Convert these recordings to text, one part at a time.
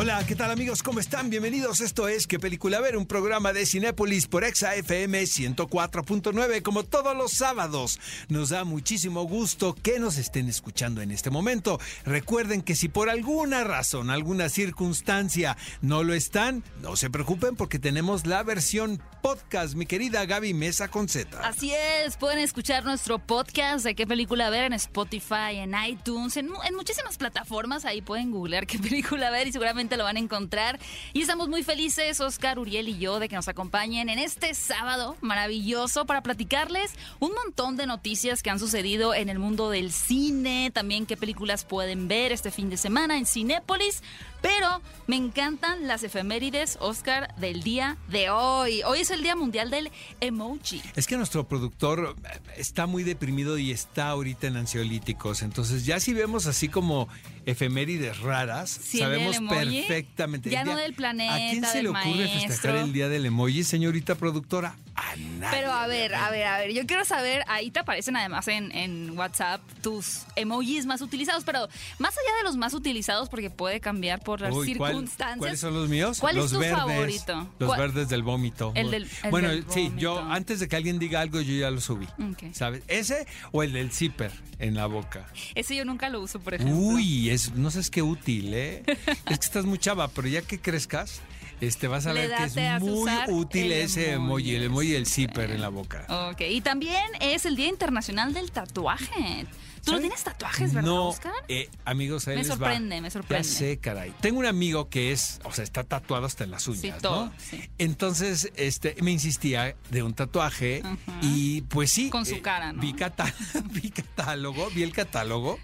Hola, ¿qué tal amigos? ¿Cómo están? Bienvenidos. Esto es ¿Qué película ver? Un programa de Cinépolis por Exa FM 104.9 como todos los sábados. Nos da muchísimo gusto que nos estén escuchando en este momento. Recuerden que si por alguna razón, alguna circunstancia no lo están, no se preocupen porque tenemos la versión podcast, mi querida Gaby Mesa con. Así es, pueden escuchar nuestro podcast de qué película ver en Spotify, en iTunes, en, en muchísimas plataformas. Ahí pueden googlear qué película ver y seguramente lo van a encontrar. Y estamos muy felices, Oscar, Uriel y yo, de que nos acompañen en este sábado maravilloso para platicarles un montón de noticias que han sucedido en el mundo del cine, también qué películas pueden ver este fin de semana en Cinépolis. Pero me encantan las efemérides, Oscar, del día de hoy. Hoy es el Día Mundial del Emoji. Es que nuestro productor eh, está muy deprimido y está ahorita en ansiolíticos. Entonces, ya si vemos así como efemérides raras, Sí, el sabemos del emoji, perfectamente. ya El no del planeta, ¿A quién se del le ocurre festejar maestro? el día del emoji, señorita productora? A nadie. Pero a ver, a ver, a ver, yo quiero saber, ahí te aparecen además en, en WhatsApp tus emojis más utilizados, pero más allá de los más utilizados, porque puede cambiar por las Uy, ¿cuál- circunstancias. ¿Cuáles son los míos? ¿Cuál es los tu verdes, favorito? Los ¿Cuál- verdes del vómito. El del- el bueno, del sí, yo antes de que alguien diga algo, yo ya lo subí. ¿Sabes? ¿Ese o el del zipper en la boca? Ese yo nunca lo uso, por ejemplo. Uy, es, no sé, es que útil, ¿eh? es que estás muy chava, pero ya que crezcas, este, vas a Le ver que es muy útil ese emoji, el emoji del zipper en la boca. Ok, y también es el Día Internacional del Tatuaje. ¿Tú no tienes tatuajes, verdad, No, Oscar? eh, amigos, ahí Me les va. sorprende, me sorprende. Ya sé, caray. Tengo un amigo que es, o sea, está tatuado hasta en las uñas, Sí, ¿no? todo, sí. Entonces, este, me insistía de un tatuaje y pues sí. Con su cara, ¿no? Vi, cata- vi catálogo, vi el catálogo.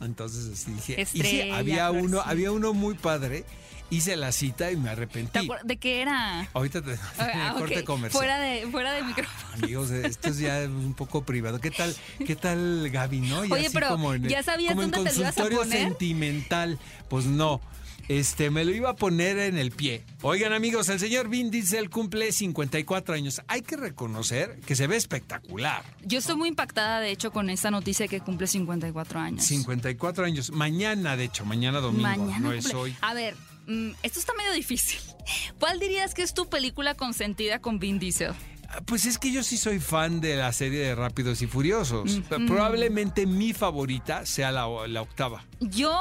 Entonces así dije. y sí, Estrella, había uno, había uno muy padre. Hice la cita y me ¿Te arrepentí. ¿De qué era? Ahorita te, Ah, corte comercial. Fuera de, fuera de micrófono. Amigos, esto es ya un poco privado. ¿Qué tal, qué tal Gaby, no? Y Oye, así pero, como en, ¿ya sabías como en dónde te lo ibas a consultorio poner? sentimental. Pues no. Este, me lo iba a poner en el pie. Oigan, amigos, el señor Vin Diesel cumple 54 años. Hay que reconocer que se ve espectacular. Yo estoy muy impactada, de hecho, con esta noticia de que cumple 54 años. 54 años. Mañana, de hecho, mañana domingo. Mañana. no es hoy. A ver, mm, esto está medio difícil. ¿Cuál dirías que es tu película consentida con Vin Diesel? Ah, Pues es que yo sí soy fan de la serie de Rápidos y Furiosos. Mm, Probablemente mi favorita sea la, la octava. Yo,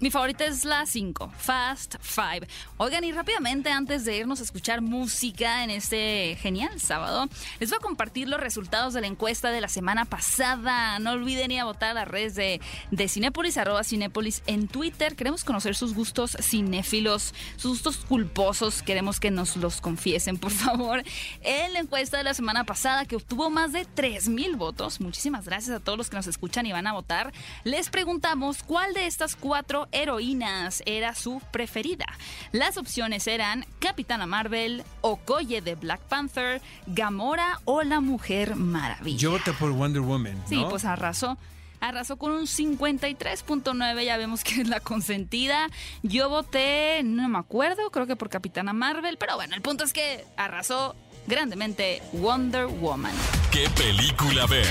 mi favorita es la 5, Fast Five. Oigan, y rápidamente, antes de irnos a escuchar música en este genial sábado, les voy a compartir los resultados de la encuesta de la semana pasada. No olviden ir a votar a las redes de, de Cinépolis, arroba Cinépolis en Twitter. Queremos conocer sus gustos cinéfilos, sus gustos culposos. Queremos que nos los confiesen, por favor. En la encuesta de la semana pasada, que obtuvo más de 3.000 votos, muchísimas gracias a todos los que nos escuchan y van a votar, les preguntamos cuál de estas cuatro heroínas era su preferida. Las opciones eran Capitana Marvel, Okoye de Black Panther, Gamora o la Mujer Maravilla. Yo voté por Wonder Woman. Sí, pues arrasó. Arrasó con un 53.9, ya vemos que es la consentida. Yo voté, no me acuerdo, creo que por Capitana Marvel, pero bueno, el punto es que arrasó grandemente Wonder Woman. ¿Qué película ver?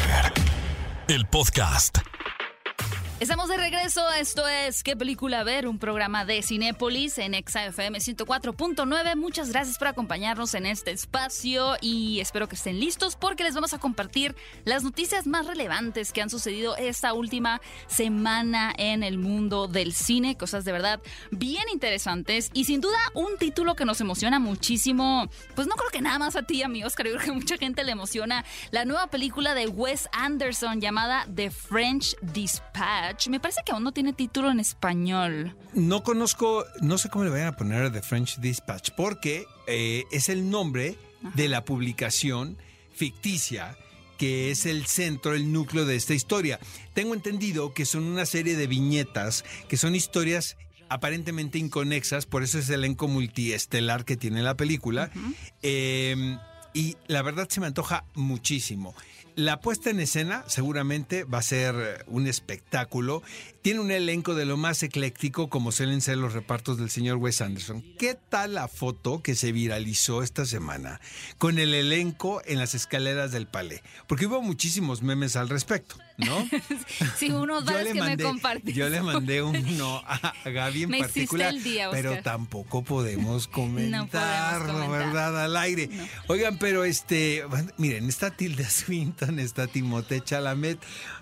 El podcast. Estamos de regreso, esto es ¿Qué película ver? Un programa de Cinépolis en ExaFM 104.9. Muchas gracias por acompañarnos en este espacio y espero que estén listos porque les vamos a compartir las noticias más relevantes que han sucedido esta última semana en el mundo del cine. Cosas de verdad bien interesantes y sin duda un título que nos emociona muchísimo. Pues no creo que nada más a ti, yo creo que mucha gente le emociona la nueva película de Wes Anderson llamada The French Dispatch. Me parece que aún no tiene título en español. No conozco, no sé cómo le vayan a poner a The French Dispatch, porque eh, es el nombre de la publicación ficticia que es el centro, el núcleo de esta historia. Tengo entendido que son una serie de viñetas, que son historias aparentemente inconexas, por eso es el elenco multiestelar que tiene la película. Eh, y la verdad se me antoja muchísimo. La puesta en escena seguramente va a ser un espectáculo. Tiene un elenco de lo más ecléctico como suelen ser los repartos del señor Wes Anderson. ¿Qué tal la foto que se viralizó esta semana con el elenco en las escaleras del palais? Porque hubo muchísimos memes al respecto, ¿no? sí, unos varios que me compartiste. Yo le mandé uno a Gaby en me particular, el día, pero tampoco podemos comentar, no podemos ¿verdad? Al aire. No. Oigan, pero este, miren, está Tilda Swinton, está Timothée Chalamet,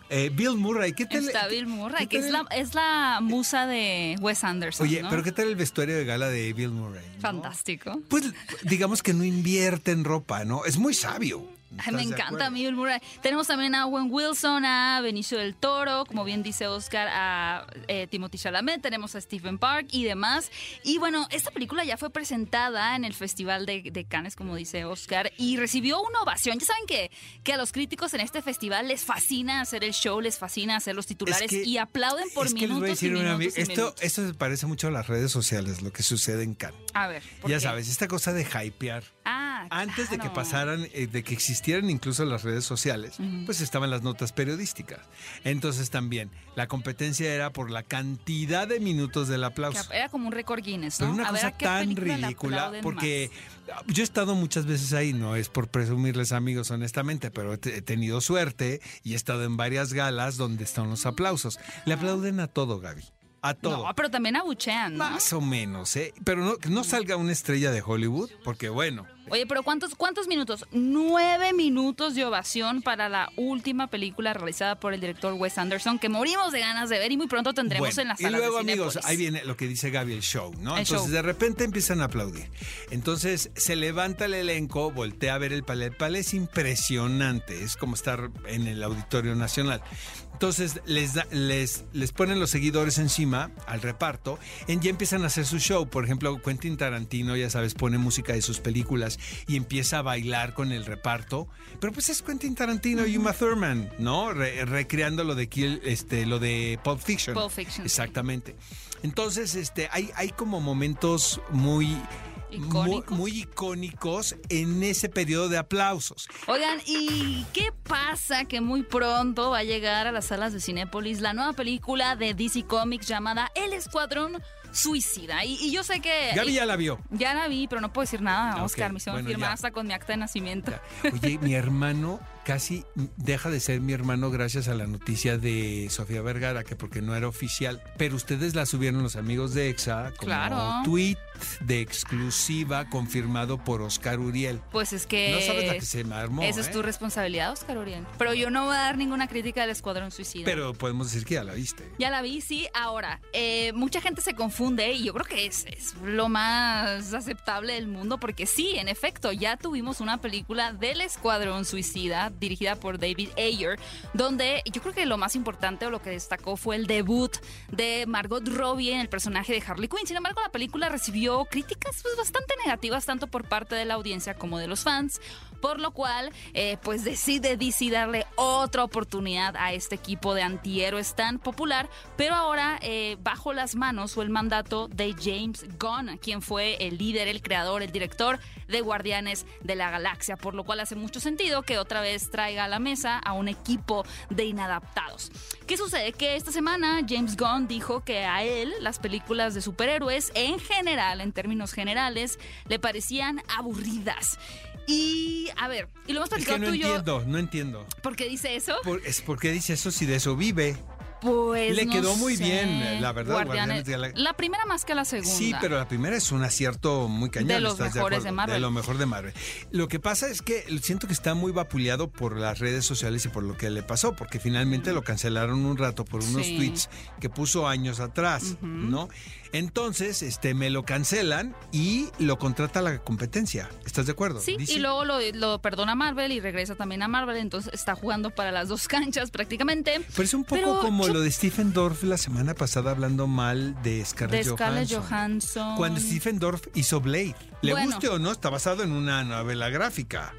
eh, Bill Murray, ¿qué tal? Está Bill Murray, que es la, es la musa de Wes Anderson. Oye, ¿no? pero ¿qué tal el vestuario de gala de Bill Murray? ¿no? Fantástico. Pues digamos que no invierte en ropa, ¿no? Es muy sabio. Ay, me encanta a mí Bill Murray. Tenemos también a Owen Wilson, a Benicio del Toro, como bien dice Oscar, a eh, Timothy Chalamet, tenemos a Stephen Park y demás. Y bueno, esta película ya fue presentada en el Festival de, de Cannes, como dice Oscar, y recibió una ovación. Ya saben que, que a los críticos en este festival les fascina hacer el show, les fascina hacer los titulares Es que- y aplauden por es que les voy a decir y una- y esto, minutos. esto se parece mucho a las redes sociales, lo que sucede en Cannes. A ver, ¿por Ya qué? sabes, esta cosa de hypear. Ah, Antes de que pasaran, eh, de que existieran incluso las redes sociales, pues estaban las notas periodísticas. Entonces también, la competencia era por la cantidad de minutos del aplauso. Que Era como un récord Guinness, Pero ¿no? una a ver, cosa ¿a qué tan ridícula, porque más? yo he estado muchas veces ahí, no es por presumirles amigos honestamente, pero he, te- he tenido suerte y he estado en varias galas donde están los aplausos. Le aplauden a todo, Gaby. A todo. No, pero también abuchean, ¿no? Más o menos, ¿eh? Pero no, no salga una estrella de Hollywood, porque bueno. Oye, pero ¿cuántos, ¿cuántos minutos? Nueve minutos de ovación para la última película realizada por el director Wes Anderson, que morimos de ganas de ver y muy pronto tendremos Bueno, en las y salas luego, de amigos, Cinépolis. ahí viene lo que dice Gaby, el show, ¿no? El Entonces, show. de repente empiezan a aplaudir. Entonces, se levanta el elenco, voltea a ver el palé. El palé es impresionante, es como estar en el Auditorio Nacional. Entonces, les, da- les, les ponen los seguidores encima al reparto y ya empiezan a hacer su show. Por ejemplo, Quentin Tarantino, ya sabes, pone música de sus películas y empieza a bailar con el reparto. Pero pues es Quentin Tarantino y Uma Thurman, ¿no? Re- recreando lo de, Kill- este, lo de Pulp Fiction. Pulp Fiction. Exactamente. Entonces, este, hay, hay como momentos muy, ¿Icónicos? muy, muy icónicos en ese periodo de aplausos. Oigan, ¿y qué pasa que muy pronto va a llegar a las salas de Cinépolis la nueva película de DC Comics llamada El Escuadrón Suicida? Y, y yo sé que... Gaby ya la vio. Ya la vi, pero no puedo decir nada, Ok, Oscar. Me hicieron bueno, firmar ya. hasta con mi acta de nacimiento. Oye, mi hermano casi deja de ser mi hermano gracias a la noticia de Sofía Vergara, que porque no era oficial. Pero ustedes la subieron los amigos de EXA como Claro. tweet de exclusiva confirmado por Oscar Uriel. Pues es que... No sabes la que se me armó. Esa es ¿eh? tu responsabilidad, Oscar Uriel. Pero yo no voy a dar ninguna crítica del Escuadrón Suicida. Pero podemos decir que ya la viste. Ya la vi, sí. Ahora, eh, mucha gente se confunde y yo creo que es, es lo más aceptable del mundo porque sí, en efecto, ya tuvimos una película del Escuadrón Suicida dirigida por David Ayer, donde yo creo que lo más importante o lo que destacó fue el debut de Margot Robbie en el personaje de Harley Quinn. Sin embargo, la película recibió críticas pues, bastante negativas tanto por parte de la audiencia como de los fans. Por lo cual, eh, pues decide DC darle otra oportunidad a este equipo de antihéroes tan popular, pero ahora eh, bajo las manos o el mandato de James Gunn, quien fue el líder, el creador, el director de Guardianes de la Galaxia, por lo cual hace mucho sentido que otra vez traiga a la mesa a un equipo de inadaptados. ¿Qué sucede? Que esta semana James Gunn dijo que a él las películas de superhéroes en general, en términos generales, le parecían aburridas. Y a ver, y lo hemos Es platicado que no tú y yo. entiendo, no entiendo. ¿Por qué dice eso? Por- es porque dice eso si de eso vive. Pues Le no quedó muy sé. bien, la verdad, Guardianes de la- La primera más que la segunda. Sí, pero la primera es un acierto muy cañón. De los ¿estás mejores acuerdo? de Marvel. De lo mejor de Marvel. Lo que pasa es que siento que está muy vapuleado por las redes sociales y por lo que le pasó, porque finalmente lo cancelaron un rato por unos Sí. tweets que puso años atrás, ¿no? Entonces, este, me lo cancelan y lo contrata la competencia. ¿Estás de acuerdo? Sí, y luego lo, lo perdona Marvel y regresa también a Marvel, entonces está jugando para las dos canchas prácticamente. Pero es un poco Pero como yo- lo de Stephen Dorff la semana pasada hablando mal de Scarlett, de Scarlett Johansson. Johansson. Cuando Stephen Dorff hizo Blade. Le Bueno. guste o no, está basado en una novela gráfica.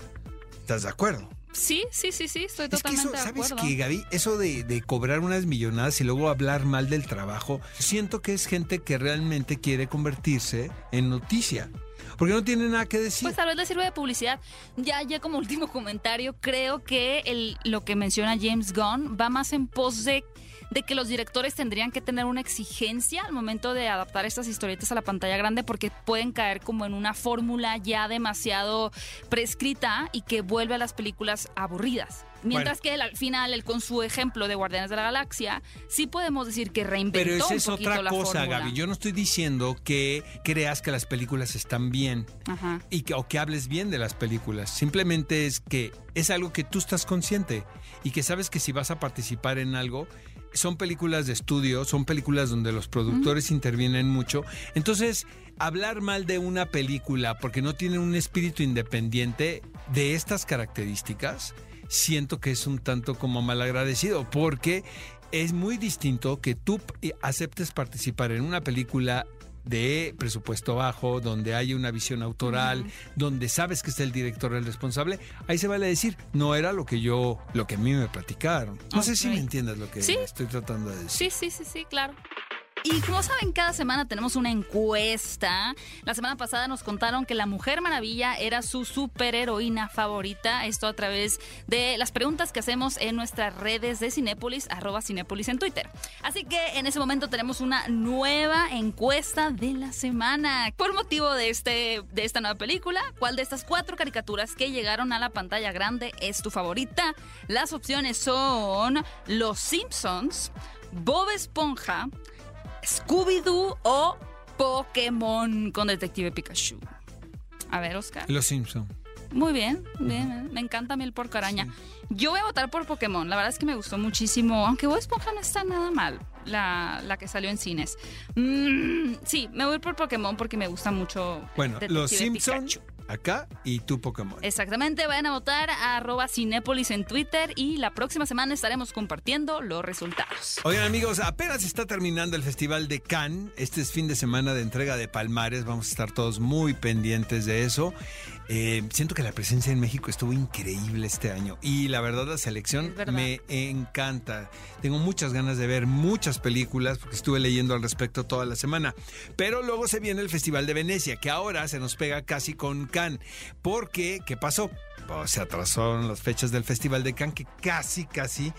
¿Estás de acuerdo? Sí, sí, sí, sí, estoy Es que totalmente eso, de ¿sabes acuerdo. qué, Gaby? Eso de, de cobrar unas millonadas y luego hablar mal del trabajo, siento que es gente que realmente quiere convertirse en noticia. Porque no tiene nada que decir. Pues tal vez le sirve de publicidad. Ya, ya como último comentario, creo que el, lo que menciona James Gunn va más en pos de de que los directores tendrían que tener una exigencia al momento de adaptar estas historietas a la pantalla grande porque pueden caer como en una fórmula ya demasiado prescrita y que vuelve a las películas aburridas. Mientras que al final, el, con su ejemplo de Guardianes de la Galaxia, sí podemos decir que reinventó Pero esa un es poquito otra la cosa, fórmula. Gaby. Yo no estoy diciendo que creas que las películas están bien Ajá. y que, o que hables bien de las películas. Simplemente es que es algo que tú estás consciente y que sabes que si vas a participar en algo, son películas de estudio, son películas donde los productores intervienen mucho. Entonces, hablar mal de una película porque no tiene un espíritu independiente de estas características, siento que es un tanto como malagradecido, porque es muy distinto que tú aceptes participar en una película de presupuesto bajo, donde hay una visión autoral, donde sabes que es el director el responsable, ahí se vale decir, no era lo que yo, lo que a mí me platicaron. No sé si me entiendes lo que Sí. estoy tratando de decir. Sí, sí, sí, sí, claro. Y como saben, cada semana tenemos una encuesta. La semana pasada nos contaron que la Mujer Maravilla era su superheroína favorita. Esto a través de las preguntas que hacemos en nuestras redes de Cinépolis, arroba Cinépolis en Twitter. Así que en ese momento tenemos una nueva encuesta de la semana. Por motivo de, este, de esta nueva película, ¿cuál de estas cuatro caricaturas que llegaron a la pantalla grande es tu favorita? Las opciones son Los Simpsons, Bob Esponja, Scooby-Doo o Pokémon con Detective Pikachu. A ver, Oscar. Los Simpson. Muy bien, bien. Me encanta a mí el porco araña. Yo voy a votar por Pokémon. La verdad es que me gustó muchísimo. Aunque Bob Esponja no está nada mal. La, la que salió en cines. Mm, sí, me voy por Pokémon porque me gusta mucho. Bueno, Detective Los Simpson Pikachu. Acá y tu Pokémon. Exactamente, vayan a votar a arroba Cinépolis en Twitter y la próxima semana estaremos compartiendo los resultados. Oigan amigos, apenas está terminando el Festival de Cannes. Este es fin de semana de entrega de palmares. Vamos a estar todos muy pendientes de eso. Eh, siento que la presencia en México estuvo increíble este año y la verdad la selección verdad. me encanta. Tengo muchas ganas de ver muchas películas porque estuve leyendo al respecto toda la semana. Pero luego se viene el Festival de Venecia que ahora se nos pega casi con Cannes. Porque, ¿qué pasó? Pues, se atrasaron las fechas del Festival de Cannes que casi, casi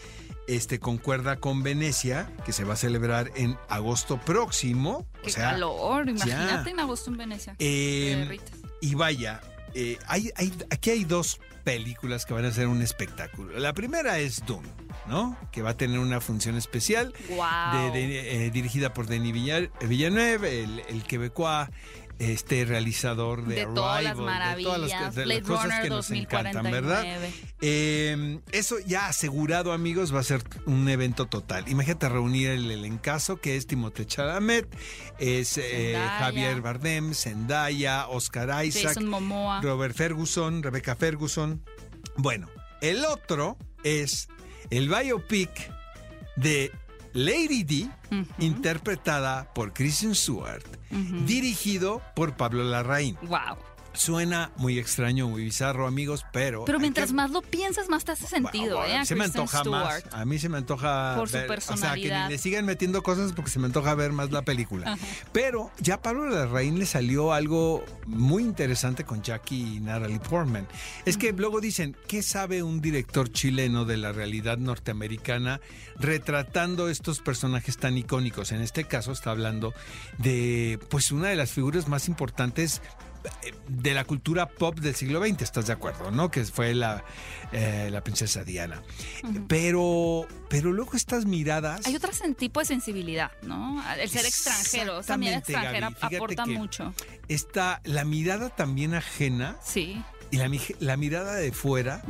este, concuerda con Venecia, que se va a celebrar en agosto próximo. Qué o sea, calor, ya. imagínate en agosto en Venecia. eh, y vaya, eh, hay, hay- aquí hay dos películas que van a ser un espectáculo. La primera es Dune, ¿no? Que va a tener una función especial, Wow. de- de- eh, dirigida por Denis Villar- Villeneuve, el, el quebecois, este realizador de, de todas las Arrival, maravillas, de todas las, de las cosas Runner que nos encantan, 2049. ¿verdad? Eh, eso ya asegurado, amigos, va a ser un evento total. Imagínate reunir el elencazo que es Timothée Chalamet, es eh. Javier Bardem, Zendaya, Oscar Isaac, Jason Momoa. Robert Ferguson, Rebecca Ferguson. Bueno, el otro es el biopic de Lady D, interpretada por Kristen Stewart, dirigido por Pablo Larraín. Wow. Suena muy extraño, muy bizarro, amigos, pero... Pero mientras que- más lo piensas, más te hace sentido, Bueno, ¿eh? A se me antoja Stewart. más. A mí se me antoja Por su ver- O sea, que personalidad. ni le sigan metiendo cosas porque se me antoja ver más la película. Pero ya a Pablo Larraín le salió algo muy interesante con Jackie y Natalie Portman. Es que luego dicen, ¿qué sabe un director chileno de la realidad norteamericana retratando estos personajes tan icónicos? En este caso está hablando de pues una de las figuras más importantes eh, de la cultura pop del siglo XX, ¿estás de acuerdo? ¿No? Que fue la, eh, la princesa Diana. Pero, pero luego estas miradas. Hay otro tipo de sensibilidad, ¿no? El ser extranjero, también extranjera Gaby. Aporta mucho. Está la mirada también ajena Sí. Y la, la mirada de fuera,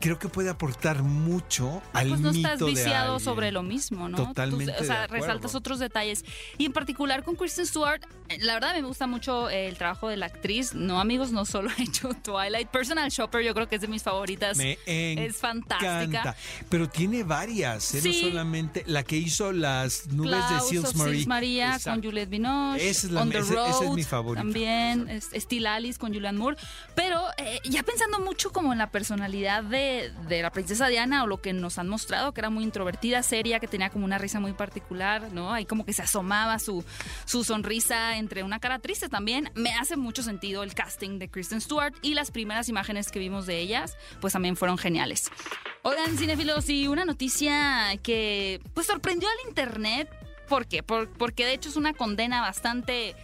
creo que puede aportar mucho al Pues no mito estás viciado sobre lo mismo, ¿no? Tú- Totalmente o sea, resaltas otros detalles. Y en particular con Kristen Stewart, eh, la verdad me gusta mucho eh, el trabajo de la actriz. No, amigos, no solo ha hecho Twilight. Personal Shopper, yo creo que es de mis favoritas. Me es fantástica. encanta. Pero tiene varias, ¿eh? Sí. no solamente la que hizo las nubes de Sils Marie. Sils María Exacto. con Juliette Binoche. Esa es la- On the ese- esa es Road mi favorita. También. Still Alice con Julianne Moore. Pero eh, ya pensando mucho como en la personalidad de, de, la princesa Diana o lo que nos han mostrado, que era muy introvertida, seria, que tenía como una risa muy particular, ¿no? Ahí como que se asomaba su, su sonrisa entre una cara triste también. Me hace mucho sentido el casting de Kristen Stewart y las primeras imágenes que vimos de ellas, pues también fueron geniales. Oigan, cinefilos, y una noticia que pues sorprendió al internet. ¿Por qué? porque de hecho es una condena bastante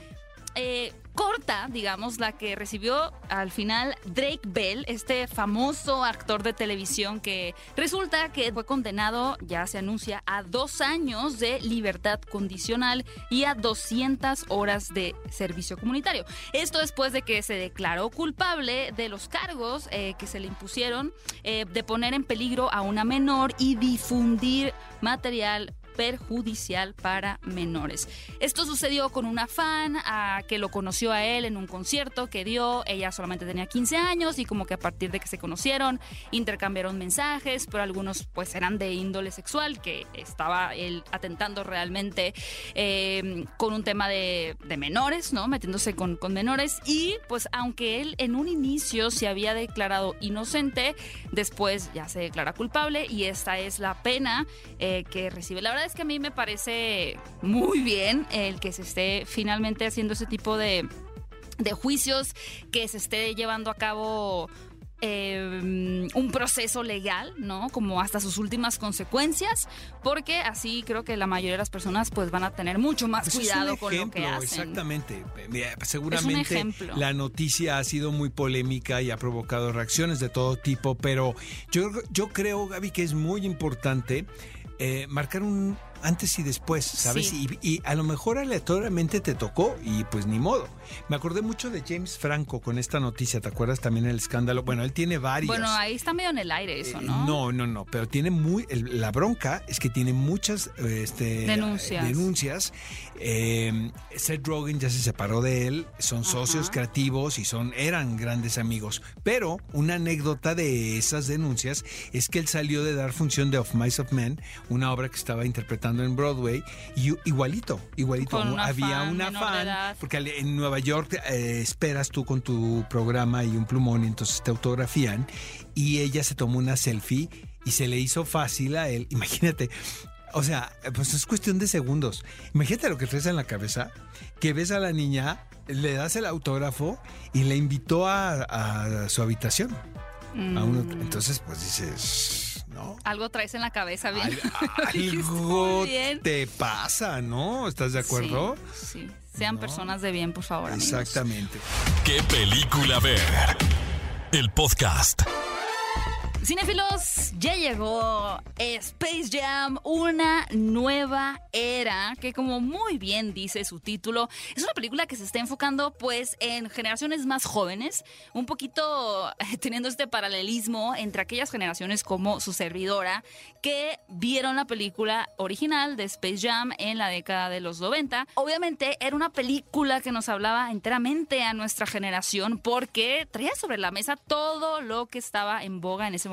eh, corta, digamos, la que recibió al final Drake Bell, este famoso actor de televisión que resulta que fue condenado, ya se anuncia, a dos años de libertad condicional y a 200 horas de servicio comunitario. Esto después de que se declaró culpable de los cargos eh, que se le impusieron eh, de poner en peligro a una menor y difundir material perjudicial para menores. Esto sucedió con una fan a, que lo conoció a él en un concierto que dio. Ella solamente tenía 15 años y como que a partir de que se conocieron intercambiaron mensajes, pero algunos pues eran de índole sexual, que estaba él atentando realmente em, con un tema de, menores, ¿no? Metiéndose con, menores. Y pues aunque él en un inicio se había declarado inocente, después ya se declara culpable y esta es la pena eh, que recibe. La verdad es que a mí me parece muy bien el que se esté finalmente haciendo ese tipo de, de juicios, que se esté llevando a cabo eh, un proceso legal, ¿no? Como hasta sus últimas consecuencias, porque así creo que la mayoría de las personas pues van a tener mucho más pues cuidado con lo que hacen. Exactamente. Seguramente la noticia ha sido muy polémica y ha provocado reacciones de todo tipo, pero yo, yo creo, Gaby, que es muy importante eh, marcar un antes y después, ¿sabes? Y, a lo mejor aleatoriamente te tocó y pues ni modo. Me acordé mucho de James Franco con esta noticia, ¿te acuerdas también el escándalo? Bueno, él tiene varios. Bueno, ahí está medio en el aire eso, eh, ¿no? no, no, no, pero tiene muy, la bronca es que tiene muchas este, denuncias. denuncias. Eh, Seth Rogen ya se separó de él, son socios creativos y son, eran grandes amigos. Pero una anécdota de esas denuncias es que él salió de dar función de Of Mice of Men, una obra que estaba interpretando en Broadway, y igualito, igualito. Había una fan, porque en Nueva York eh, esperas tú con tu programa y un plumón, y entonces te autografían, y ella se tomó una selfie y se le hizo fácil a él. Imagínate, o sea, pues es cuestión de segundos. Imagínate lo que traes en la cabeza, que ves a la niña, le das el autógrafo y le invitó a, su habitación. Mm. entonces, pues dices algo traes en la cabeza bien. algo te pasa, ¿no? ¿Estás de acuerdo? Sí, Sean personas de bien, por favor. Exactamente. ¿Qué película ver? El podcast. Cinefilos, ya llegó Space Jam, una nueva era, que como muy bien dice su título, es una película que se está enfocando pues en generaciones más jóvenes, un poquito teniendo este paralelismo entre aquellas generaciones como su servidora, que vieron la película original de Space Jam en la década de los 90. Obviamente era una película que nos hablaba enteramente a nuestra generación porque traía sobre la mesa todo lo que estaba en boga en ese momento,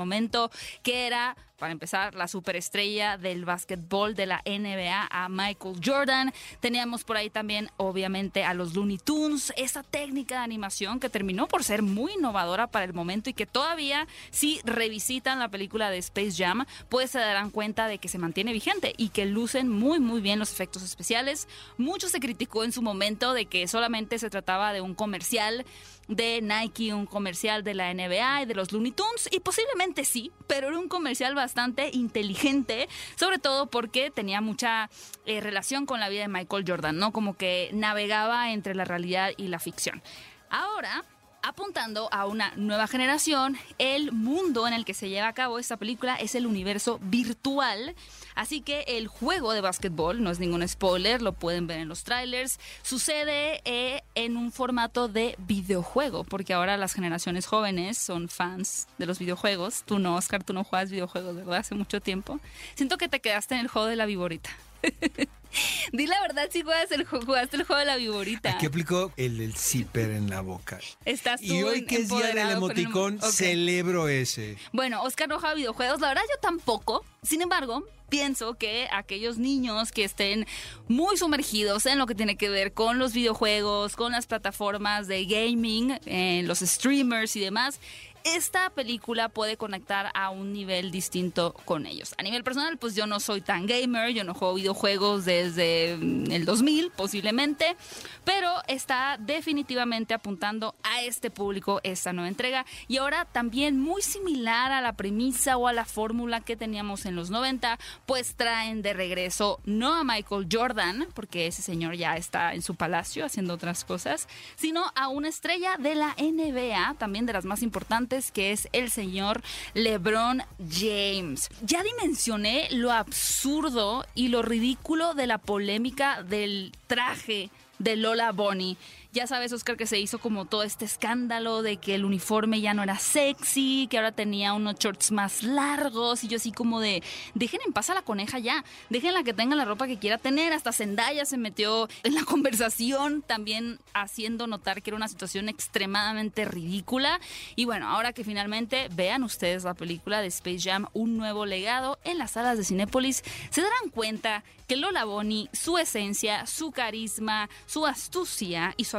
que era para empezar, la superestrella del básquetbol de la NBA, a Michael Jordan. Teníamos por ahí también, obviamente, a los Looney Tunes, esa técnica de animación que terminó por ser muy innovadora para el momento y que todavía, si revisitan la película de Space Jam, pues se darán cuenta de que se mantiene vigente y que lucen muy, muy bien los efectos especiales. Mucho se criticó en su momento de que solamente se trataba de un comercial de Nike, un comercial de la NBA y de los Looney Tunes, y posiblemente sí, pero era un comercial bastante inteligente, sobre todo porque tenía mucha eh, relación con la vida de Michael Jordan, ¿no? Como que navegaba entre la realidad y la ficción. Ahora, apuntando a una nueva generación, el mundo en el que se lleva a cabo esta película es el universo virtual. Así que el juego de básquetbol, no es ningún spoiler, lo pueden ver en los trailers, sucede eh, en un formato de videojuego, porque ahora las generaciones jóvenes son fans de los videojuegos. Tú no, Oscar, tú no juegas videojuegos, ¿verdad? Hace mucho tiempo. Siento que te quedaste en el juego de la viborita. Di la verdad si juegas el, ju- jugaste el juego de la viborita. Aquí aplicó el, el zipper en la boca. Estás tú Y hoy en- que es día del el- emoticón, celebro ese. Bueno, Oscar no juega videojuegos, la verdad yo tampoco. Sin embargo, pienso que aquellos niños que estén muy sumergidos en lo que tiene que ver con los videojuegos, con las plataformas de gaming, eh, los streamers y demás, esta película puede conectar a un nivel distinto con ellos. A nivel personal, pues yo no soy tan gamer, yo no juego videojuegos desde mm, el 2000 posiblemente, pero está definitivamente apuntando a este público esta nueva entrega y ahora también muy similar a la premisa o a la fórmula que teníamos en los 90, pues traen de regreso no a Michael Jordan, porque ese señor ya está en su palacio haciendo otras cosas, sino a una estrella de la NBA, también de las más importantes, que es el señor LeBron James. Ya dimensioné lo absurdo y lo ridículo de la polémica del traje de Lola Bonnie. Ya sabes, Oscar, que se hizo como todo este escándalo de que el uniforme ya no era sexy, que ahora tenía unos shorts más largos y yo así como de, dejen en paz a la coneja ya, déjenla que tenga la ropa que quiera tener. Hasta Zendaya se metió en la conversación, también haciendo notar que era una situación extremadamente ridícula. Y bueno, ahora que finalmente vean ustedes la película de Space Jam, un nuevo legado en las salas de Cinépolis, se darán cuenta que Lola Bonnie, su esencia, su carisma, su astucia y su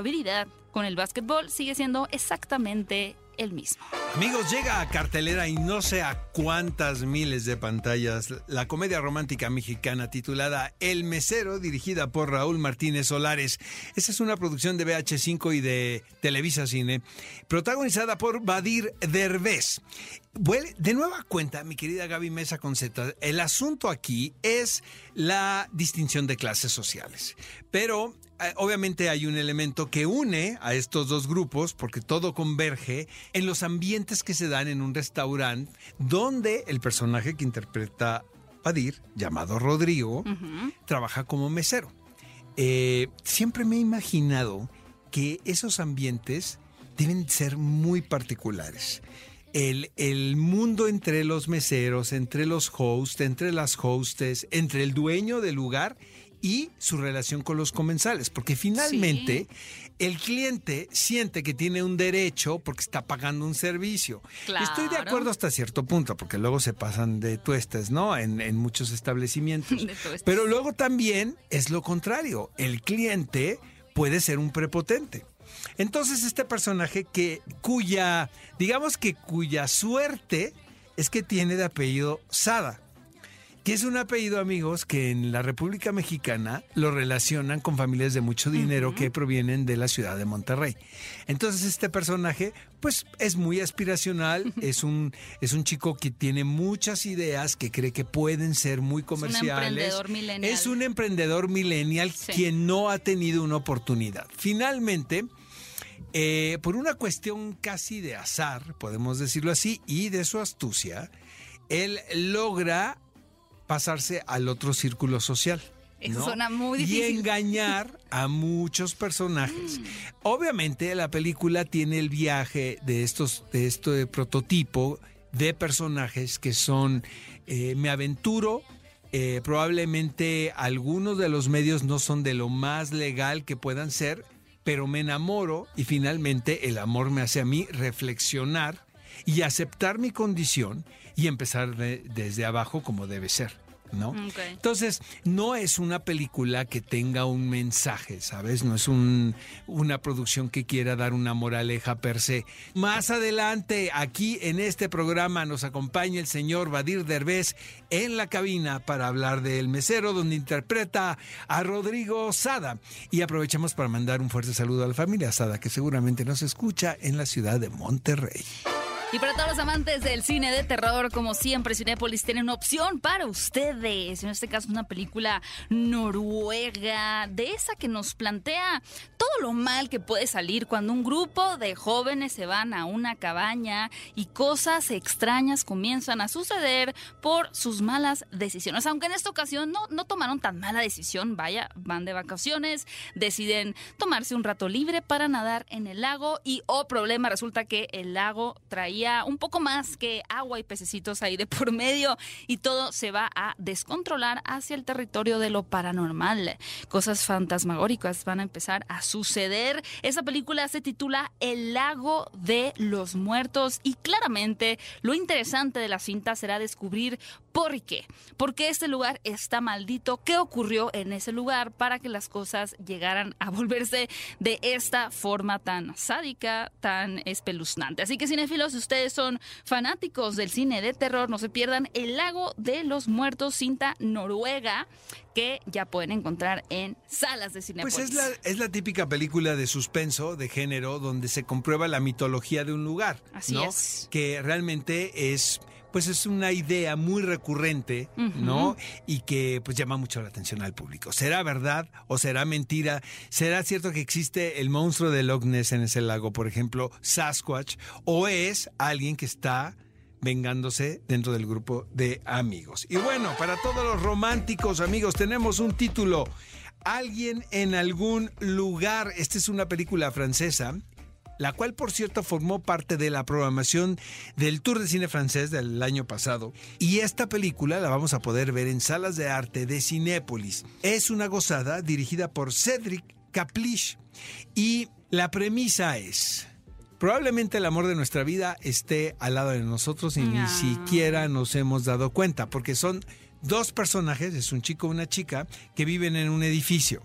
con el básquetbol sigue siendo exactamente el mismo. Amigos, llega a cartelera y no sé a cuántas miles de pantallas la comedia romántica mexicana titulada El Mesero, dirigida por Raúl Martínez Solares. Esta es una producción de BH5 y de Televisa Cine, protagonizada por Badir Derbez. De nueva cuenta, mi querida Gaby Mesa Conceta, el asunto aquí es la distinción de clases sociales. Pero eh, obviamente hay un elemento que une a estos dos grupos, porque todo converge en los ambientes que se dan en un restaurante donde el personaje que interpreta Badir, llamado Rodrigo, trabaja como mesero. Eh, siempre me he imaginado que esos ambientes deben ser muy particulares. El, el mundo entre los meseros, entre los hosts, entre las hostes, entre el dueño del lugar y su relación con los comensales, porque finalmente el cliente siente que tiene un derecho porque está pagando un servicio. Estoy de acuerdo hasta cierto punto, porque luego se pasan de tuestes, ¿no? En, en muchos establecimientos. Pero luego también es lo contrario. El cliente puede ser un prepotente. Entonces este personaje que cuya, digamos que cuya suerte es que tiene de apellido Sada, que es un apellido, amigos, que en la República Mexicana lo relacionan con familias de mucho dinero que provienen de la ciudad de Monterrey. Entonces este personaje, pues es muy aspiracional, es un, es un chico que tiene muchas ideas, que cree que pueden ser muy comerciales. emprendedor millennial. Es un emprendedor millennial Sí. quien no ha tenido una oportunidad. Finalmente, eh, por una cuestión casi de azar, podemos decirlo así, y de su astucia, él logra pasarse al otro círculo social. Eso ¿no? suena muy Y difícil. engañar a muchos personajes. Obviamente la película tiene el viaje de estos, de este prototipo de personajes que son eh, me aventuro. eh, probablemente algunos de los medios no son de lo más legal que puedan ser, pero me enamoro y finalmente el amor me hace a mí reflexionar y aceptar mi condición y empezar de- desde abajo como debe ser. ¿No? Entonces, no es una película que tenga un mensaje, ¿sabes? No es un- una producción que quiera dar una moraleja per se. Más adelante, aquí en este programa, nos acompaña el señor Badir Derbez en la cabina para hablar del mesero, donde interpreta a Rodrigo Sada. Y aprovechamos para mandar un fuerte saludo a la familia Sada, que seguramente nos escucha en la ciudad de Monterrey. Y para todos los amantes del cine de terror, como siempre, Cinépolis tiene una opción para ustedes. En este caso, una película noruega, de esa que nos plantea todo lo mal que puede salir cuando un grupo de jóvenes se van a una cabaña y cosas extrañas comienzan a suceder por sus malas decisiones. Aunque en esta ocasión no, no tomaron tan mala decisión, vaya, van de vacaciones, deciden tomarse un rato libre para nadar en el lago y, oh problema, resulta que el lago traía un poco más que agua y pececitos ahí de por medio y todo se va a descontrolar hacia el territorio de lo paranormal. Cosas fantasmagóricas van a empezar a suceder. Esa película se titula El lago de los muertos y claramente lo interesante de la cinta será descubrir por qué. ¿Por qué este lugar está maldito? ¿Qué ocurrió en ese lugar para que las cosas llegaran a volverse de esta forma tan sádica, tan espeluznante? Así que cinéfilos, si ustedes son fanáticos del cine de terror, no se pierdan El lago de los muertos, cinta noruega que ya pueden encontrar en salas de cine. Pues es la, es la típica película de suspenso, de género, donde se comprueba la mitología de un lugar. Así ¿no? es. Que realmente es pues es una idea muy recurrente, ¿no? Y que pues llama mucho la atención al público. ¿Será verdad o será mentira? ¿Será cierto que existe el monstruo de Loch Ness en ese lago, por ejemplo, Sasquatch? ¿O es alguien que está vengándose dentro del grupo de amigos? Y bueno, para todos los románticos amigos, tenemos un título. Alguien en algún lugar. Esta es una película francesa la cual por cierto formó parte de la programación del Tour de Cine Francés del año pasado. Y esta película la vamos a poder ver en salas de arte de Cinépolis. Es una gozada dirigida por Cedric Caplish y la premisa es... Probablemente el amor de nuestra vida esté al lado de nosotros y ni Ah. siquiera nos hemos dado cuenta, porque son dos personajes, es un chico y una chica, que viven en un edificio.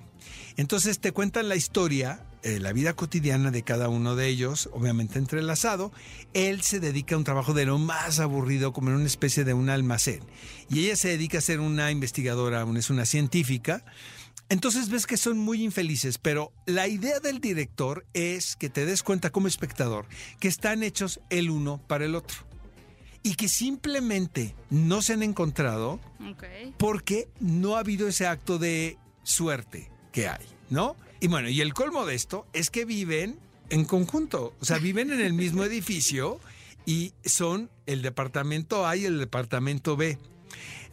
Entonces te cuentan la historia, eh, la vida cotidiana de cada uno de ellos, obviamente entrelazado. Él se dedica a un trabajo de lo más aburrido, como en una especie de un almacén. Y ella se dedica a ser una investigadora, una- es una científica. Entonces ves que son muy infelices, pero la idea del director es que te des cuenta como espectador que están hechos el uno para el otro. Y que simplemente no se han encontrado porque no ha habido ese acto de suerte que hay, ¿no? Y bueno, y el colmo de esto es que viven en conjunto, o sea, viven en el mismo edificio y son el departamento A y el departamento B.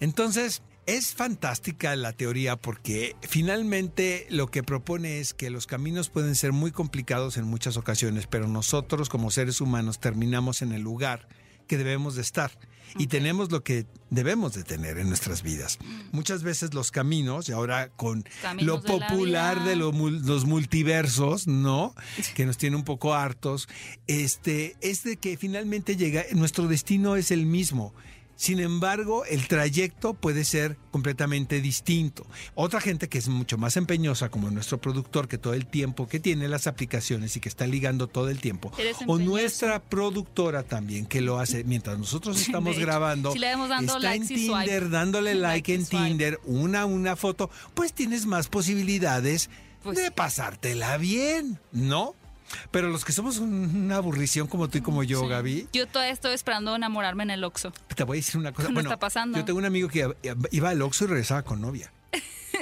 Entonces, es fantástica la teoría porque finalmente lo que propone es que los caminos pueden ser muy complicados en muchas ocasiones, pero nosotros como seres humanos terminamos en el lugar que debemos de estar y tenemos lo que debemos de tener en nuestras vidas. Muchas veces los caminos, y ahora con Caminos lo popular de lo los multiversos, ¿no? Que nos tiene un poco hartos, este, es de que finalmente llega, nuestro destino es el mismo. Sin embargo, el trayecto puede ser completamente distinto. Otra gente que es mucho más empeñosa, como nuestro productor, que todo el tiempo que tiene las aplicaciones y que está ligando todo el tiempo, o nuestra productora también, que lo hace mientras nosotros estamos hecho, grabando, si le damos dando está en likes. Tinder, dándole like, en. Tinder, una una foto, pues tienes más posibilidades Pues de pasártela bien, ¿no? Pero los que somos un- una aburrición como tú y como yo, Sí. Gaby, Yo todavía estoy esperando enamorarme en el Oxxo. te voy a decir una cosa. No bueno, está pasando. yo tengo un amigo que iba al Oxxo y regresaba con novia.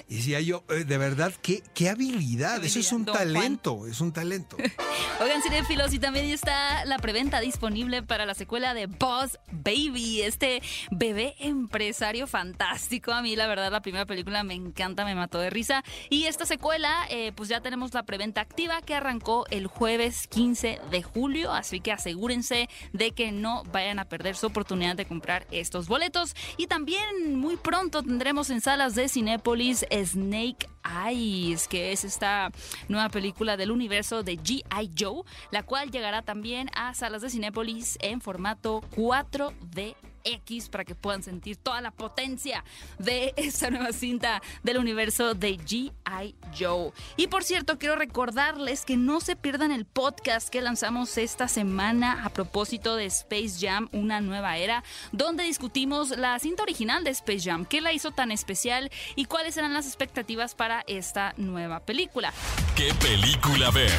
Y decía yo, eh, de verdad, qué, qué habilidad. Qué Eso es un don Juan. talento, es un talento. Oigan, cinefilos, y también está la preventa disponible para la secuela de Boss Baby, este bebé empresario fantástico. A mí, la verdad, la primera película me encanta, me mató de risa. Y esta secuela, eh, pues ya tenemos la preventa activa que arrancó el jueves 15 de julio, así que asegúrense de que no vayan a perder su oportunidad de comprar estos boletos. Y también muy pronto tendremos en salas de Cinépolis is Snake Eyes, que es esta nueva película del universo de G.I. Joe, la cual llegará también a salas de Cinépolis en formato 4DX para que puedan sentir toda la potencia de esta nueva cinta del universo de G.I. Joe. Y por cierto, quiero recordarles que no se pierdan el podcast que lanzamos esta semana a propósito de Space Jam, una nueva era, donde discutimos la cinta original de Space Jam, qué la hizo tan especial y cuáles eran las expectativas para esta nueva película. ¿Qué película ver?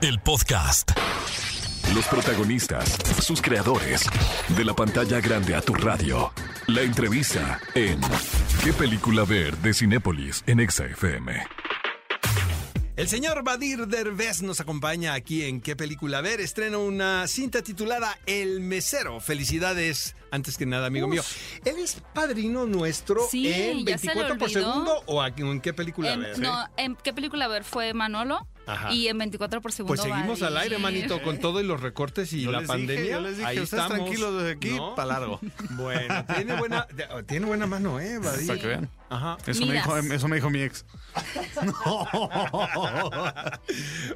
El podcast. Los protagonistas, sus creadores, de la pantalla grande a tu radio. La entrevista en ¿Qué película ver? de Cinépolis en Exa FM. El señor Badir Derbez nos acompaña aquí en ¿Qué película ver? Estrena una cinta titulada El Mesero. Felicidades, antes que nada, amigo mío. ¿Él es padrino nuestro Sí, en ya se le 24 por segundo o aquí- en qué película? En- ves? no, ¿en qué película a ver? Fue Manolo. Ajá. Y en 24 por segundo. Pues seguimos al aire, ir. manito, con todo y los recortes y Yo la les pandemia. dije, yo les dije, Ahí estamos. tranquilos desde aquí, ¿No? pa' largo. Bueno, tiene buena, de- tiene buena mano, ¿eh? Para que vean. Ajá. Eso me, dijo, eso me dijo mi ex.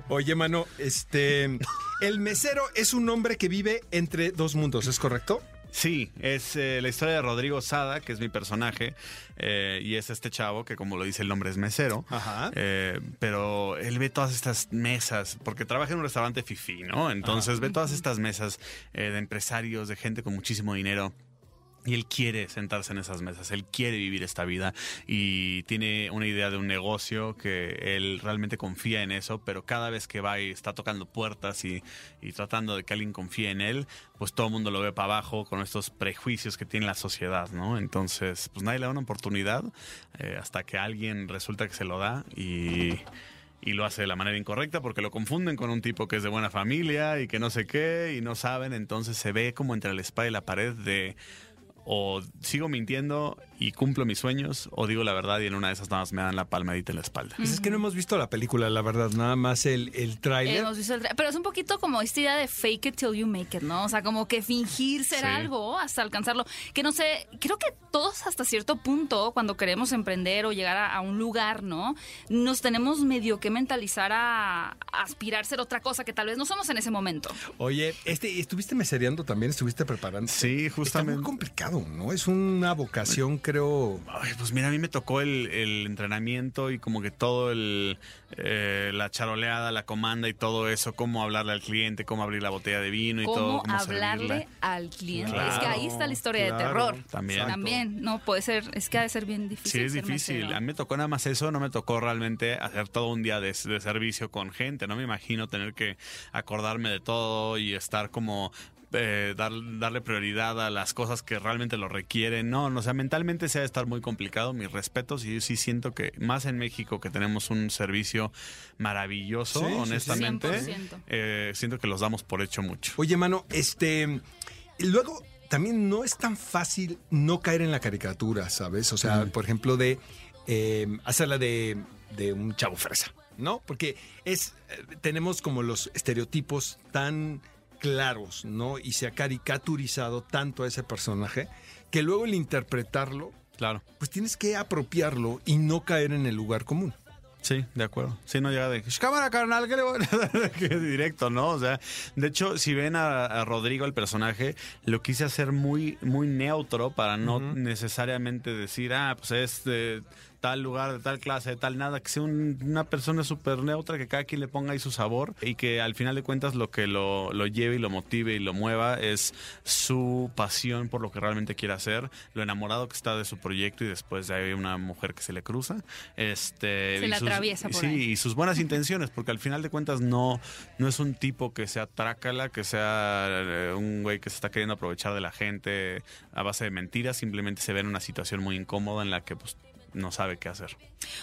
Oye, mano, este. El mesero es un hombre que vive entre dos mundos, ¿es correcto? Sí, es eh, la historia de Rodrigo Sada, que es mi personaje, eh, y es este chavo que, como lo dice el nombre, es mesero. Ajá. Eh, pero él ve todas estas mesas, porque trabaja en un restaurante fifi, ¿no? Entonces ve todas estas mesas de empresarios, de gente con muchísimo dinero. Y él quiere sentarse en esas mesas, él quiere vivir esta vida y tiene una idea de un negocio que él realmente confía en eso, pero cada vez que va y está tocando puertas y, y tratando de que alguien confíe en él, pues todo el mundo lo ve para abajo con estos prejuicios que tiene la sociedad, ¿no? Entonces, pues nadie le da una oportunidad eh, hasta que alguien resulta que se lo da y y lo hace de la manera incorrecta porque lo confunden con un tipo que es de buena familia y que no sé qué y no saben, entonces se ve como entre la espada y la pared de o sigo mintiendo y cumplo mis sueños o digo la verdad y en una de esas nada más me dan la palmadita en la espalda. Pues es que no hemos visto la película, la verdad, nada más el, el tráiler. Hemos visto el tra- Pero es un poquito como esta idea de fake it till you make it, ¿no? O sea, como que fingir ser Sí. algo hasta alcanzarlo. Que no sé, creo que todos hasta cierto punto, cuando queremos emprender o llegar a, a un lugar, ¿no? Nos tenemos medio que mentalizar a, a aspirar a ser otra cosa que tal vez no somos en ese momento. Oye, este, ¿estuviste mesereando también? ¿Estuviste preparando? Sí, Está justamente. muy complicado, ¿no? Es una vocación, creo. Ay, pues mira, a mí me tocó el, el entrenamiento y como que todo el eh, la charoleada, la comanda y todo eso, cómo hablarle al cliente, cómo abrir la botella de vino y todo. Cómo cómo hablarle servirla. al cliente. Claro, es que ahí está la historia claro, de terror. también. También, no puede ser, es que ha de ser bien difícil. Sí, es difícil. mesero. A mí me tocó nada más eso, no me tocó realmente hacer todo un día de, de servicio con gente. No me imagino tener que acordarme de todo y estar como eh, dar- darle prioridad a las cosas que realmente lo requieren. No, no, o sea, mentalmente se ha de estar muy complicado. Mis respetos y yo sí siento que más en México que tenemos un servicio maravilloso, Sí, sí, sí. honestamente, 100%. eh, siento que los damos por hecho mucho. Oye, mano, este. Luego, también no es tan fácil no caer en la caricatura, ¿sabes? O sea, por ejemplo, de eh, hacerla de, de un chavo fresa, ¿no? Porque es. eh, tenemos como los estereotipos tan claros, ¿no? Y se ha caricaturizado tanto a ese personaje que luego el interpretarlo, Claro. pues tienes que apropiarlo y no caer en el lugar común. Sí, de acuerdo. Sí, no llega de cámara carnal, que le voy a dar?" Que directo, ¿no? O sea, de hecho, si ven a, a Rodrigo, el personaje, lo quise hacer muy, muy neutro para no necesariamente decir, ah, pues es de tal lugar, de tal clase, de tal nada, que sea un- una persona súper neutra, que cada quien le ponga ahí su sabor y que al final de cuentas lo que lo, lo lleve y lo motive y lo mueva es su pasión por lo que realmente quiere hacer, lo enamorado que está de su proyecto y después de ahí una mujer que se le cruza. Este, Se sus- atraviesa por sí, ahí. y sus buenas intenciones, porque al final de cuentas no, no es un tipo que sea trácala, que sea eh, un güey que se está queriendo aprovechar de la gente a base de mentiras, simplemente se ve en una situación muy incómoda en la que pues no sabe qué hacer.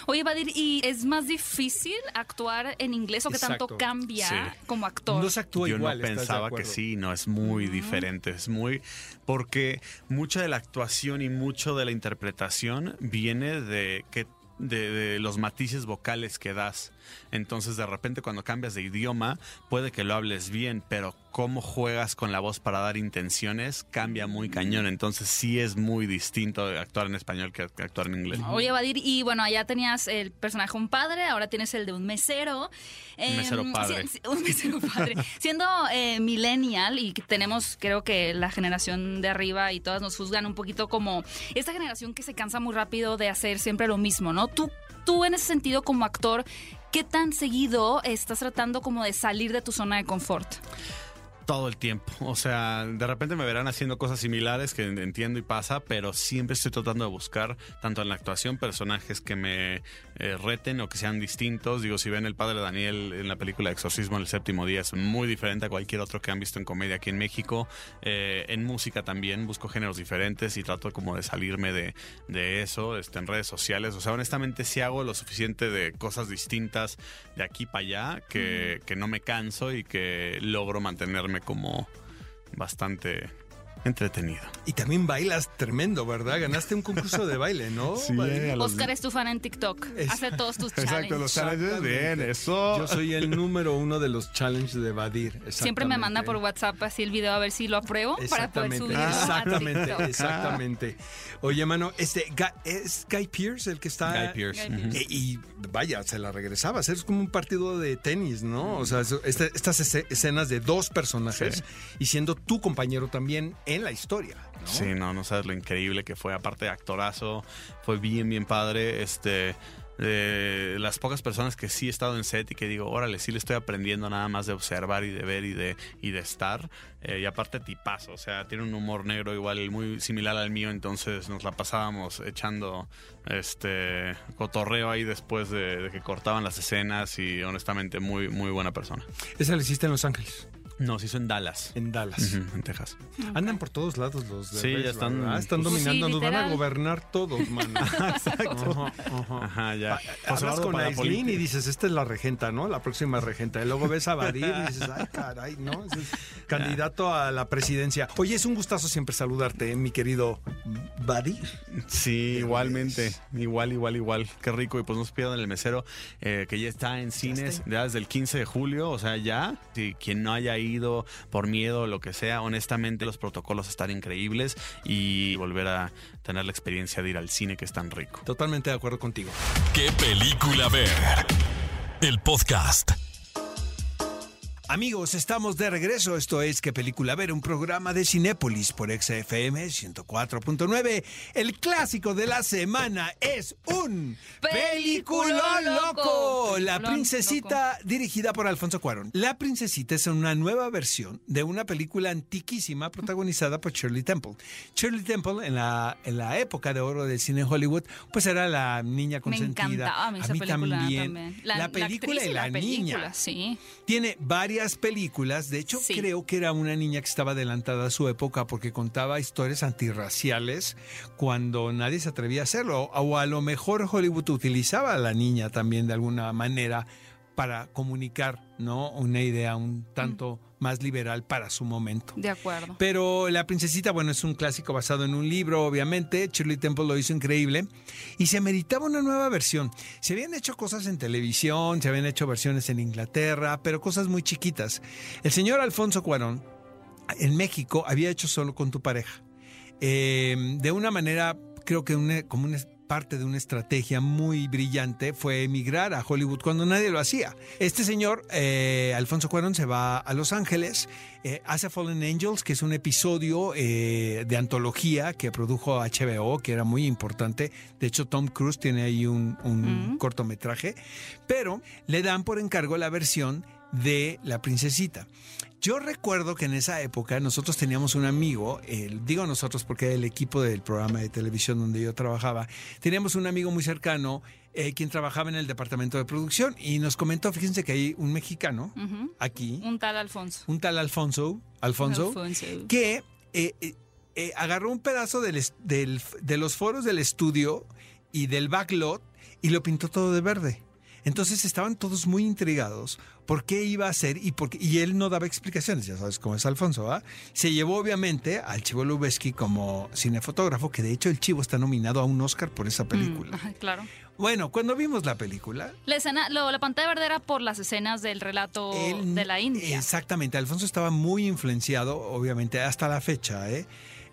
Oye, Vadir, ¿y es más difícil actuar en inglés o qué tanto cambia Sí. como actor? No se actúa Yo igual. no ¿estás de pensaba que sí, no, es muy diferente, es muy... Porque mucha de la actuación y mucho de la interpretación viene de que de, de los matices vocales que das. Entonces, de repente, cuando cambias de idioma, puede que lo hables bien, pero cómo juegas con la voz para dar intenciones cambia muy cañón. Entonces, sí es muy distinto actuar en español que actuar en inglés. Oye, Vadir, y bueno, allá tenías el personaje un padre, ahora tienes el de un mesero. Un mesero Em, padre. si- un mesero padre. Siendo eh, millennial y que tenemos, creo que la generación de arriba y todas nos juzgan un poquito como esta generación que se cansa muy rápido de hacer siempre lo mismo, ¿no? Tú, tú en ese sentido como actor, ¿qué tan seguido estás tratando como de salir de tu zona de confort? Todo el tiempo. O sea, de repente me verán haciendo cosas similares que entiendo y pasa, pero siempre estoy tratando de buscar, tanto en la actuación, personajes que me eh, reten o que sean distintos. Digo, si ven el padre Daniel en la película Exorcismo en el séptimo día, es muy diferente a cualquier otro que han visto en comedia aquí en México. Eh, en música también busco géneros diferentes y trato como de salirme de, de eso este, en redes sociales. O sea, honestamente, sí hago lo suficiente de cosas distintas de aquí para allá que, que no me canso y que logro mantenerme como bastante entretenido. Y también bailas tremendo, ¿verdad? Ganaste un concurso de baile, ¿no? Sí, Baile. a los- Oscar es tu fan en TikTok. Hace todos tus challenges. Exacto, los challenges, bien, eso. Yo soy el número uno de los challenges de Badir. Siempre me manda por. WhatsApp así el video a ver si lo apruebo para poder subirlo exactamente, exactamente. Oye, mano, este, ¿es Guy Pierce el que está? Guy Pearce. Guy ujú. Eh, y vaya, se la regresaba. Es como un partido de tenis, ¿no? O sea, este- estas esce- escenas de dos personajes Sí. y siendo tu compañero también en la historia. ¿no? Sí, no, no sabes lo increíble que fue. Aparte de actorazo, fue bien, bien padre. Este, de las pocas personas que sí he estado en set y que digo, órale, sí le estoy aprendiendo nada más de observar y de ver y de, y de estar. Eh, y aparte tipazo, o sea, tiene un humor negro igual muy similar al mío, entonces nos la pasábamos echando este cotorreo ahí después de, de que cortaban las escenas y honestamente muy, muy buena persona. Esa la hiciste en Los Ángeles, No, se hizo en Dallas, en Dallas. En Texas. Andan por todos lados los de Sí, Reyes, ya están- ¿verdad? Están pues, dominando, sí, nos van a gobernar todos, mano. Exacto. Ajá, ya. José Hablas con para Aislinn y dices, esta es la regenta, ¿no? La próxima regenta. Y luego ves a Badir y dices, ay, caray, ¿no? Es candidato a la presidencia. Oye, es un gustazo siempre saludarte, ¿eh, mi querido Badir. Sí, igualmente. Igual, igual, igual. Qué rico. Y pues no se pierdan el mesero, eh, que ya está en cines ya desde el 15 de julio. O sea, ya. Si quien no haya ido por miedo lo que sea, honestamente los protocolos están increíbles y volver a tener la experiencia de ir al cine que es tan rico. Totalmente de acuerdo contigo. ¿Qué película ver? El podcast. Amigos, estamos de regreso. Esto es ¿Qué película ver? Un programa de Cinépolis por XFM 104.9. El clásico de la semana es un Peliculón Peliculón loco. La princesita dirigida por Alfonso Cuarón. La princesita es una nueva versión de una película antiquísima protagonizada por Shirley Temple. Shirley Temple en la, en la época de oro del cine en Hollywood, pues era la niña Me consentida. encantaba a mí esa película también. La, película y la, niña. película, sí. Tiene varias películas. De hecho, Sí. creo que era una niña que estaba adelantada a su época porque contaba historias antirraciales cuando nadie se atrevía a hacerlo. O a lo mejor Hollywood utilizaba a la niña también de alguna manera para comunicar ¿no? una idea un tanto más liberal para su momento. De acuerdo. Pero La Princesita, bueno, es un clásico basado en un libro, obviamente. Shirley Temple lo hizo increíble. Y se meritaba una nueva versión. Se habían hecho cosas en televisión, se habían hecho versiones en Inglaterra, pero cosas muy chiquitas. El señor Alfonso Cuarón, en México, había hecho solo con tu pareja. Eh, de una manera, creo que una- como una parte de una estrategia muy brillante fue emigrar a Hollywood cuando nadie lo hacía. Este señor, eh, Alfonso Cuarón, se va a Los Ángeles, eh, hace Fallen Angels, que es un episodio eh, de antología que produjo HBO, que era muy importante. De hecho, Tom Cruise tiene ahí un, un cortometraje, pero le dan por encargo la versión de La Princesita. Yo recuerdo que en esa época nosotros teníamos un amigo, el- digo nosotros porque era el equipo del programa de televisión donde yo trabajaba, teníamos un amigo muy cercano eh, quien trabajaba en el departamento de producción y nos comentó, fíjense que hay un mexicano aquí, Un tal Alfonso. un tal Alfonso, Alfonso, Alfonso. que eh, eh, eh, agarró un pedazo del- de los foros del estudio y del backlot y lo pintó todo de verde. Entonces estaban todos muy intrigados por qué iba a hacer y, por qué- y él no daba explicaciones, ya sabes cómo es Alfonso, ¿va? Se llevó obviamente al Chivo Lubeski como cinefotógrafo, que de hecho el Chivo está nominado a un Oscar por esa película. Mm, ajá, claro. Bueno, cuando vimos la película, La escena, lo- la pantalla verde era por las escenas del relato Él- de la India. Exactamente, Alfonso estaba muy influenciado, obviamente, hasta la fecha, ¿eh?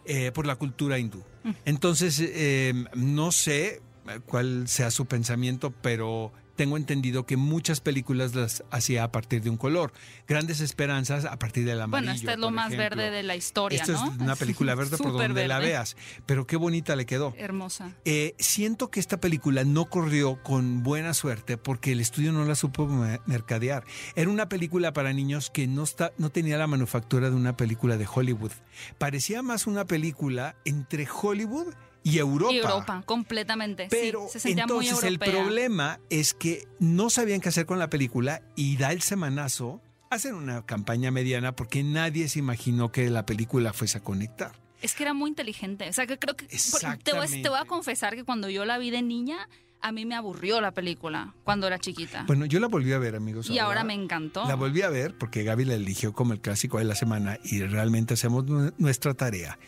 Eh, por la cultura hindú. Mm. Entonces, eh, no sé cuál sea su pensamiento, pero tengo entendido que muchas películas las hacía a partir de un color. Grandes esperanzas a partir del amarillo. bueno, esta es lo más ejemplo. verde de la historia, Esto ¿no? es una película verde por donde la veas, pero qué bonita le quedó. Hermosa. Eh, siento que esta película no corrió con buena suerte porque el estudio no la supo me- mercadear. Era una película para niños que no, está, no tenía la manufactura de una película de Hollywood. Parecía más una película entre Hollywood y Europa. Y Europa, completamente. Pero sí, se sentía muy entonces el problema es que no sabían qué hacer con la película y da el semanazo, hacen una campaña mediana porque nadie se imaginó que la película fuese a conectar. Es que era muy inteligente. O sea, que creo que. Te voy, a- te voy a confesar que cuando yo la vi de niña, a mí me aburrió la película cuando era chiquita. Bueno, yo la volví a ver, amigos. y ahora me encantó. La volví a ver porque Gaby la eligió como el clásico de la semana y realmente hacemos nu- nuestra tarea.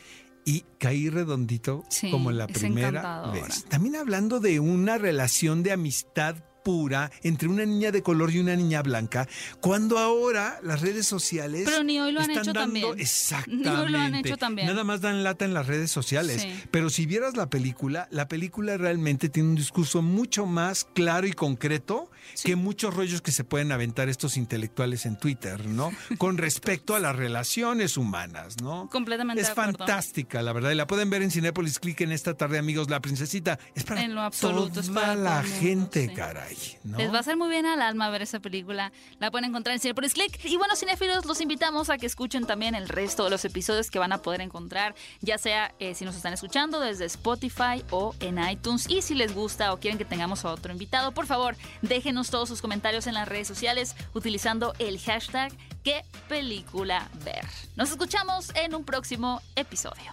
Y caí redondito Sí, como la primera vez. También hablando de una relación de amistad pura entre una niña de color y una niña blanca, cuando ahora las redes sociales Pero ni hoy lo han están hecho dando- también. Exactamente. Ni hoy lo han hecho también. Nada más dan lata en las redes sociales. Sí. Pero si vieras la película, la película realmente tiene un discurso mucho más claro y concreto que muchos rollos que se pueden aventar estos intelectuales en Twitter, ¿no? Con respecto a las relaciones humanas, ¿no? Completamente Es de fantástica, la verdad. Y la pueden ver en Cinépolis Click en esta tarde, amigos. La princesita es para En lo absoluto, toda es para la mundo, gente, sí. Les va a hacer muy bien al alma ver esa película. La pueden encontrar en Cinepolis Click. Y bueno, cinéfilos, los invitamos a que escuchen también el resto de los episodios que van a poder encontrar, ya sea eh, si nos están escuchando desde Spotify o en iTunes. Y si les gusta o quieren que tengamos a otro invitado, por favor, déjenos todos sus comentarios en las redes sociales utilizando el hashtag qué película ver. Nos escuchamos en un próximo episodio.